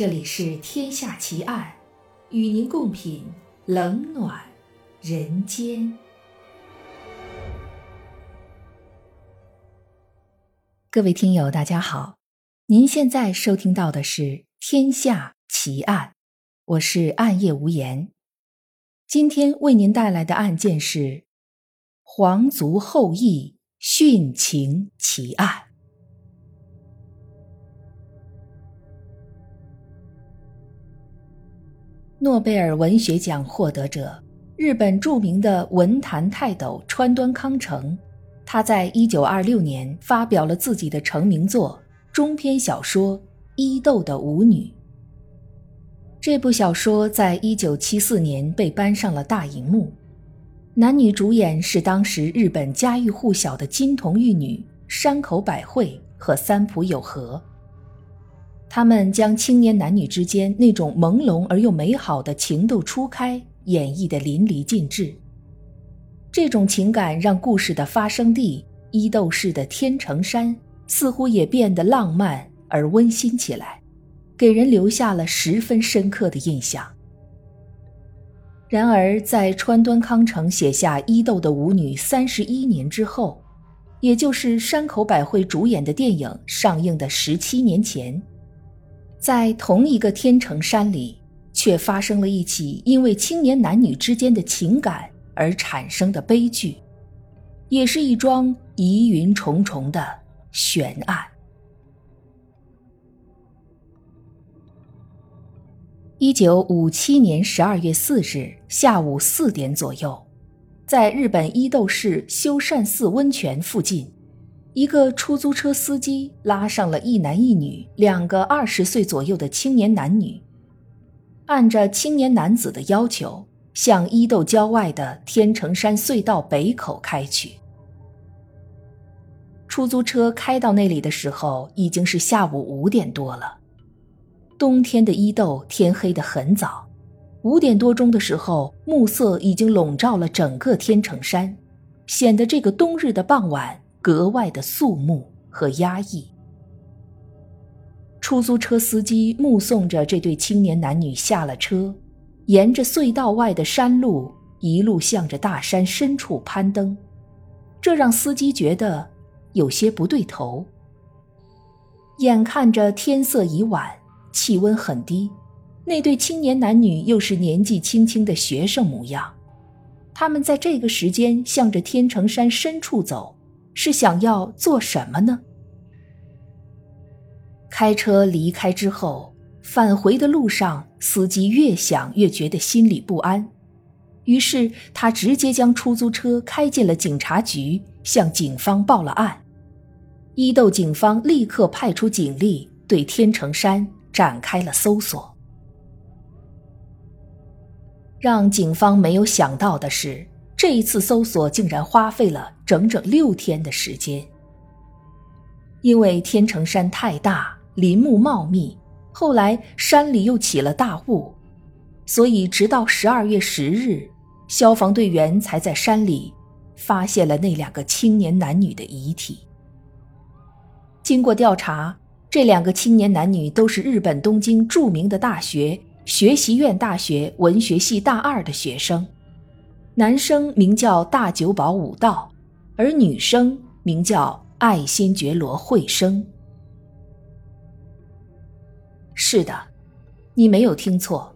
这里是《天下奇案》，与您共品冷暖人间。各位听友，大家好，您现在收听到的是《天下奇案》，我是暗夜无言。今天为您带来的案件是皇族后裔殉情奇案。诺贝尔文学奖获得者、日本著名的文坛泰斗川端康成，他在一九二六年发表了自己的成名作中篇小说《伊豆的舞女》。这部小说在一九七四年被搬上了大荧幕，男女主演是当时日本家喻户晓的金童玉女山口百惠和三浦友和。他们将青年男女之间那种朦胧而又美好的情窦初开演绎得淋漓尽致。这种情感让故事的发生地伊豆市的天成山似乎也变得浪漫而温馨起来，给人留下了十分深刻的印象。然而，在川端康成写下《伊豆的舞女》三十一年之后，也就是山口百惠主演的电影上映的十七年前。在同一个天成山里，却发生了一起因为青年男女之间的情感而产生的悲剧，也是一桩疑云重重的悬案。一九五七年十二月四日下午四点左右，在日本伊豆市修善寺温泉附近。一个出租车司机拉上了一男一女两个二十岁左右的青年男女，按着青年男子的要求，向伊豆郊外的天成山隧道北口开去。出租车开到那里的时候，已经是下午五点多了。冬天的伊豆天黑得很早，五点多钟的时候，暮色已经笼罩了整个天成山，显得这个冬日的傍晚。格外的肃穆和压抑。出租车司机目送着这对青年男女下了车，沿着隧道外的山路一路向着大山深处攀登，这让司机觉得有些不对头。眼看着天色已晚，气温很低，那对青年男女又是年纪轻轻的学生模样，他们在这个时间向着天成山深处走。是想要做什么呢？开车离开之后，返回的路上，司机越想越觉得心里不安，于是他直接将出租车开进了警察局，向警方报了案。伊豆警方立刻派出警力对天成山展开了搜索。让警方没有想到的是。这一次搜索竟然花费了整整六天的时间。因为天成山太大，林木茂密，后来山里又起了大雾，所以直到十二月十日，消防队员才在山里发现了那两个青年男女的遗体。经过调查，这两个青年男女都是日本东京著名的大学学习院大学文学系大二的学生。男生名叫大久保武道，而女生名叫爱新觉罗惠生。是的，你没有听错，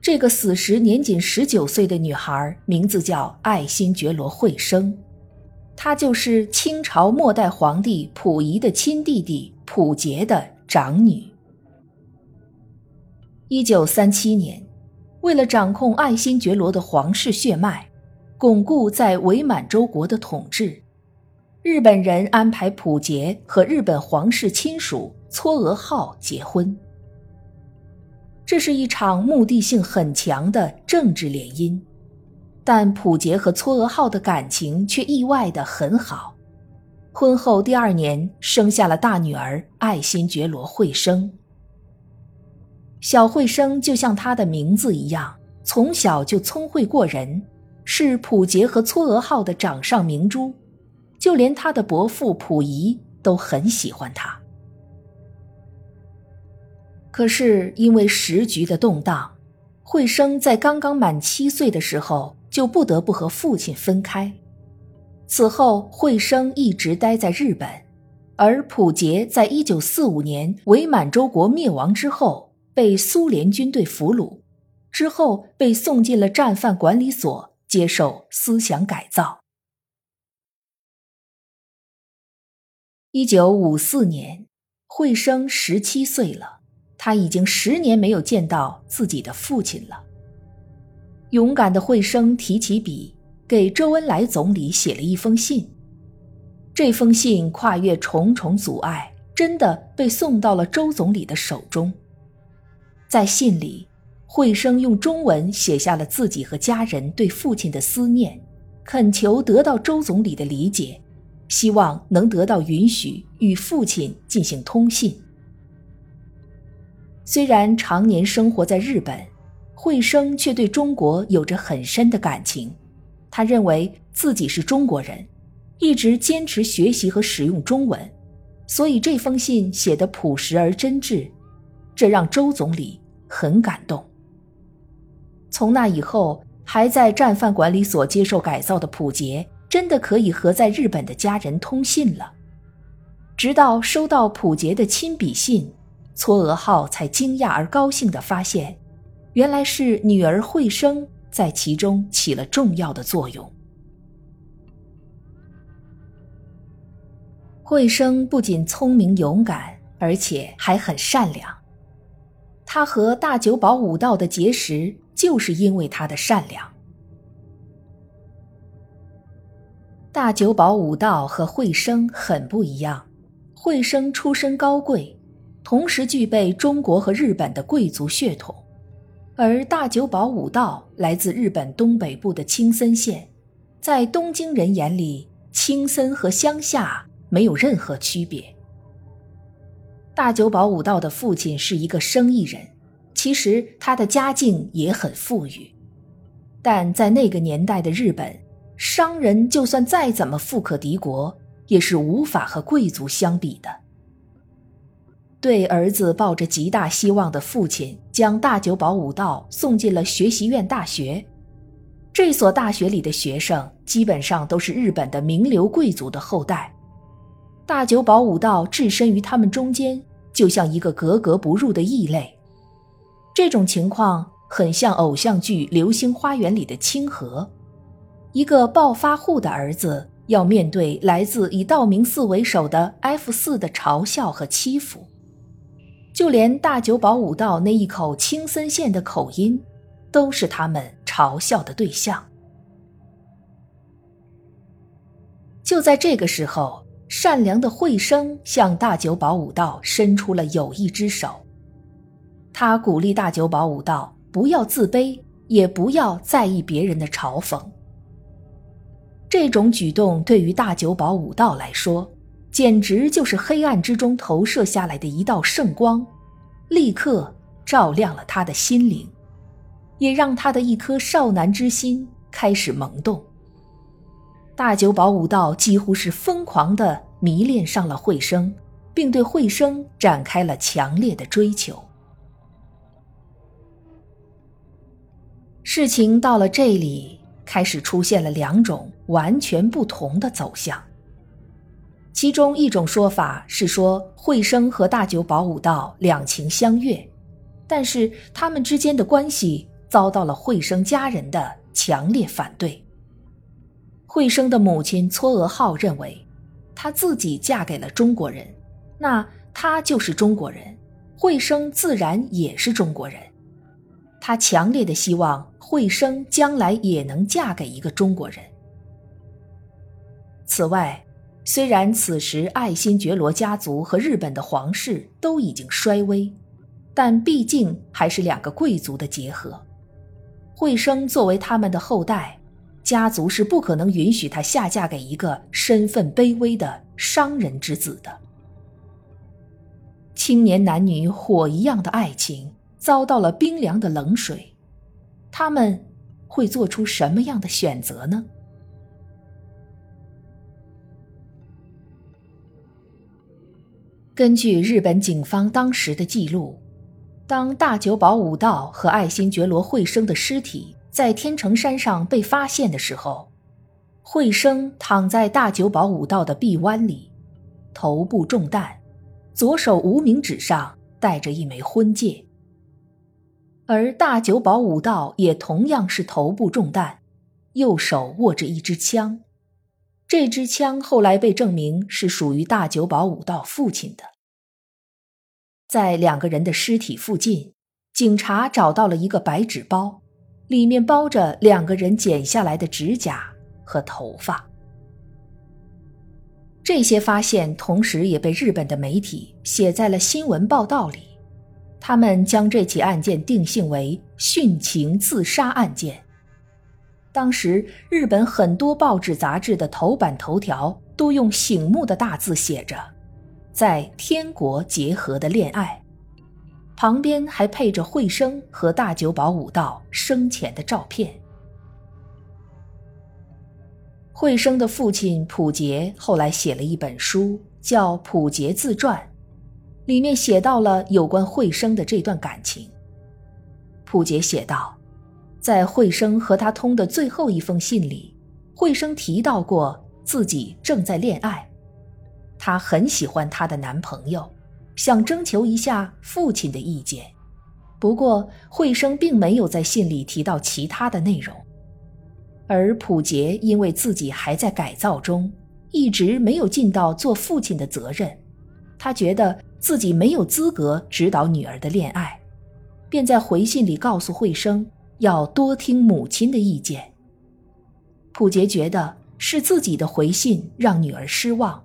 这个死时年仅十九岁的女孩名字叫爱新觉罗惠生，她就是清朝末代皇帝溥仪的亲弟弟溥杰的长女。一九三七年。为了掌控爱新觉罗的皇室血脉，巩固在伪满洲国的统治，日本人安排溥杰和日本皇室亲属嵯峨号结婚。这是一场目的性很强的政治联姻，但溥杰和嵯峨号的感情却意外的很好。婚后第二年，生下了大女儿爱新觉罗惠生。小惠生就像她的名字一样，从小就聪慧过人，是溥杰和嵯峨号的掌上明珠，就连他的伯父溥仪都很喜欢她。可是因为时局的动荡，惠生在刚刚满七岁的时候就不得不和父亲分开。此后，惠生一直待在日本，而溥杰在一九四五年伪满洲国灭亡之后被苏联军队俘虏，之后被送进了战犯管理所接受思想改造。一九五四年，惠生十七岁了，他已经十年没有见到自己的父亲了。勇敢的惠生提起笔。给周恩来总理写了一封信，这封信跨越重重阻碍，真的被送到了周总理的手中。在信里，惠生用中文写下了自己和家人对父亲的思念，恳求得到周总理的理解，希望能得到允许与父亲进行通信。虽然常年生活在日本，惠生却对中国有着很深的感情。他认为自己是中国人，一直坚持学习和使用中文，所以这封信写得朴实而真挚，这让周总理很感动。从那以后，还在战犯管理所接受改造的溥杰，真的可以和在日本的家人通信了。直到收到溥杰的亲笔信，嵯峨号才惊讶而高兴地发现，原来是女儿惠生。在其中起了重要的作用。惠生不仅聪明勇敢，而且还很善良。他和大久保武道的结识，就是因为他的善良。大久保武道和惠生很不一样，惠生出身高贵，同时具备中国和日本的贵族血统。而大久保武道来自日本东北部的青森县，在东京人眼里，青森和乡下没有任何区别。大久保武道的父亲是一个生意人，其实他的家境也很富裕，但在那个年代的日本，商人就算再怎么富可敌国，也是无法和贵族相比的。对儿子抱着极大希望的父亲，将大久保武道送进了学习院大学。这所大学里的学生基本上都是日本的名流贵族的后代。大久保武道置身于他们中间，就像一个格格不入的异类。这种情况很像偶像剧《流星花园》里的清河，一个暴发户的儿子要面对来自以道明寺为首的 F 四的嘲笑和欺负。就连大久保武道那一口青森县的口音，都是他们嘲笑的对象。就在这个时候，善良的惠生向大久保武道伸出了友谊之手。他鼓励大久保武道不要自卑，也不要在意别人的嘲讽。这种举动对于大久保武道来说，简直就是黑暗之中投射下来的一道圣光，立刻照亮了他的心灵，也让他的一颗少男之心开始萌动。大久保武道几乎是疯狂地迷恋上了惠生，并对惠生展开了强烈的追求。事情到了这里，开始出现了两种完全不同的走向。其中一种说法是说，惠生和大久保武道两情相悦，但是他们之间的关系遭到了惠生家人的强烈反对。惠生的母亲嵯峨号认为，她自己嫁给了中国人，那她就是中国人，惠生自然也是中国人。她强烈的希望惠生将来也能嫁给一个中国人。此外，虽然此时爱新觉罗家族和日本的皇室都已经衰微，但毕竟还是两个贵族的结合。惠生作为他们的后代，家族是不可能允许她下嫁给一个身份卑微的商人之子的。青年男女火一样的爱情遭到了冰凉的冷水，他们会做出什么样的选择呢？根据日本警方当时的记录，当大久保武道和爱新觉罗惠生的尸体在天成山上被发现的时候，惠生躺在大久保武道的臂弯里，头部中弹，左手无名指上戴着一枚婚戒。而大久保武道也同样是头部中弹，右手握着一支枪，这支枪后来被证明是属于大久保武道父亲的。在两个人的尸体附近，警察找到了一个白纸包，里面包着两个人剪下来的指甲和头发。这些发现同时也被日本的媒体写在了新闻报道里。他们将这起案件定性为殉情自杀案件。当时，日本很多报纸杂志的头版头条都用醒目的大字写着“在天国结合的恋爱”，旁边还配着惠生和大久保武道生前的照片。惠生的父亲浦杰后来写了一本书，叫《普杰自传》。里面写到了有关惠生的这段感情。普杰写道，在惠生和他通的最后一封信里，惠生提到过自己正在恋爱，她很喜欢她的男朋友，想征求一下父亲的意见。不过，惠生并没有在信里提到其他的内容，而普杰因为自己还在改造中，一直没有尽到做父亲的责任，他觉得。自己没有资格指导女儿的恋爱，便在回信里告诉惠生要多听母亲的意见。普杰觉得是自己的回信让女儿失望，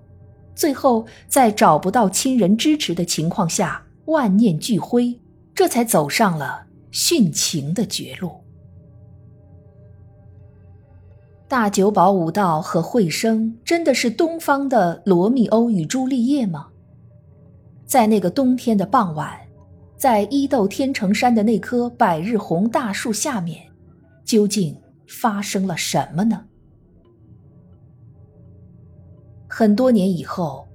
最后在找不到亲人支持的情况下，万念俱灰，这才走上了殉情的绝路。大久保武道和惠生真的是东方的罗密欧与朱丽叶吗？在那个冬天的傍晚，在伊豆天成山的那棵百日红大树下面，究竟发生了什么呢？很多年以后，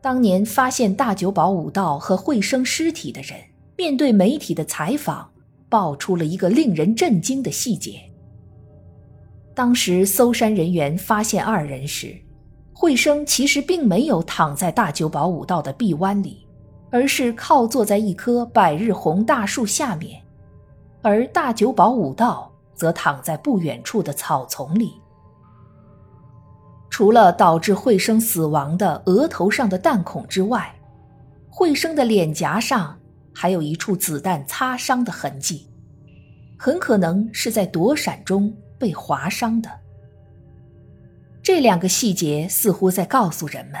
当年发现大久保武道和惠生尸体的人，面对媒体的采访，爆出了一个令人震惊的细节。当时搜山人员发现二人时，惠生其实并没有躺在大久保武道的臂弯里。而是靠坐在一棵百日红大树下面，而大久保武道则躺在不远处的草丛里。除了导致惠生死亡的额头上的弹孔之外，惠生的脸颊上还有一处子弹擦伤的痕迹，很可能是在躲闪中被划伤的。这两个细节似乎在告诉人们。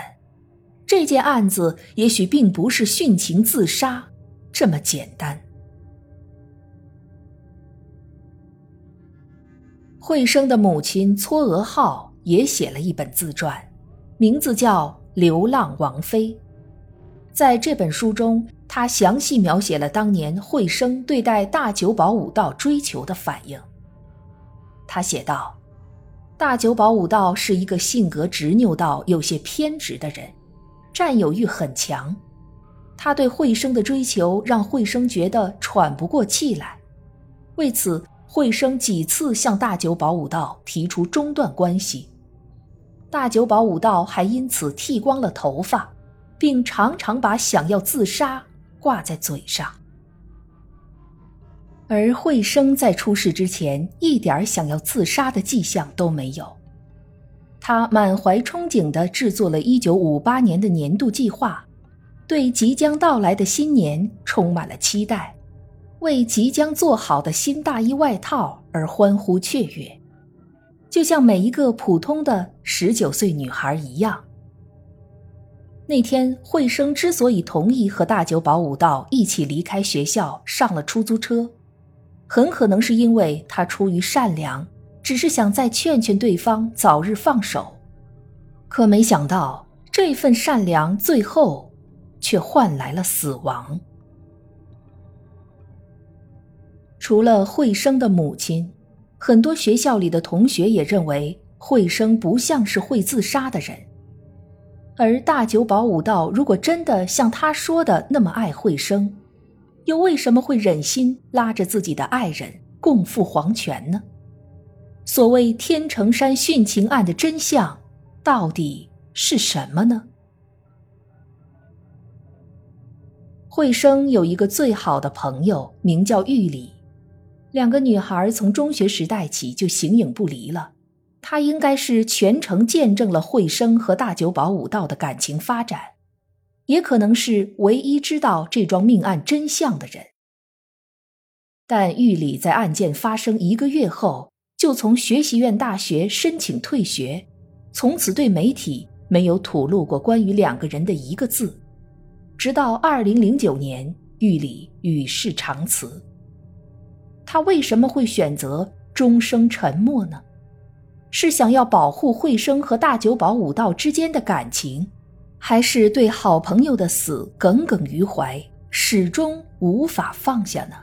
这件案子也许并不是殉情自杀这么简单。惠生的母亲嵯峨号也写了一本自传，名字叫《流浪王妃》。在这本书中，他详细描写了当年惠生对待大久保武道追求的反应。他写道：“大久保武道是一个性格执拗到有些偏执的人。”占有欲很强，他对惠生的追求让惠生觉得喘不过气来，为此惠生几次向大久保武道提出中断关系，大久保武道还因此剃光了头发，并常常把想要自杀挂在嘴上。而惠生在出事之前一点想要自杀的迹象都没有。他满怀憧憬地制作了1958年的年度计划，对即将到来的新年充满了期待，为即将做好的新大衣外套而欢呼雀跃，就像每一个普通的19岁女孩一样。那天，惠生之所以同意和大久保武道一起离开学校，上了出租车，很可能是因为他出于善良。只是想再劝劝对方早日放手，可没想到这份善良最后却换来了死亡。除了惠生的母亲，很多学校里的同学也认为惠生不像是会自杀的人。而大久保武道如果真的像他说的那么爱惠生，又为什么会忍心拉着自己的爱人共赴黄泉呢？所谓天成山殉情案的真相，到底是什么呢？惠生有一个最好的朋友，名叫玉里，两个女孩从中学时代起就形影不离了。她应该是全程见证了惠生和大久保武道的感情发展，也可能是唯一知道这桩命案真相的人。但玉里在案件发生一个月后，就从学习院大学申请退学，从此对媒体没有吐露过关于两个人的一个字。直到二零零九年，玉里与世长辞。他为什么会选择终生沉默呢？是想要保护惠生和大久保武道之间的感情，还是对好朋友的死耿耿于怀，始终无法放下呢？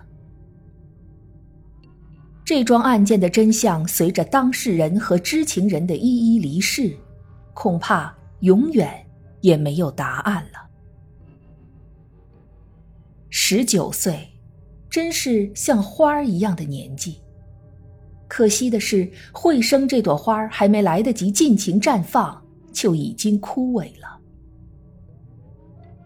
这桩案件的真相，随着当事人和知情人的一一离世，恐怕永远也没有答案了。十九岁，真是像花儿一样的年纪。可惜的是，慧生这朵花还没来得及尽情绽放，就已经枯萎了。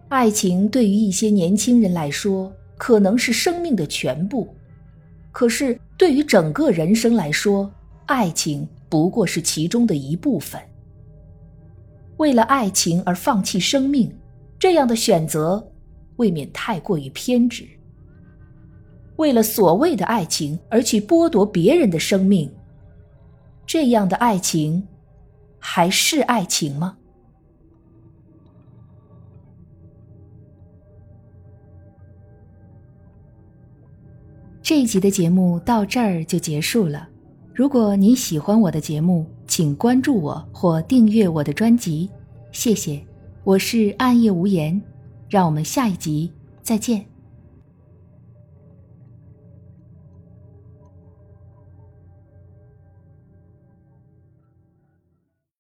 爱情对于一些年轻人来说，可能是生命的全部；可是对于整个人生来说，爱情不过是其中的一部分。为了爱情而放弃生命，这样的选择。未免太过于偏执。为了所谓的爱情而去剥夺别人的生命，这样的爱情还是爱情吗？这一集的节目到这儿就结束了。如果您喜欢我的节目，请关注我或订阅我的专辑，谢谢。我是暗夜无言。让我们下一集再见。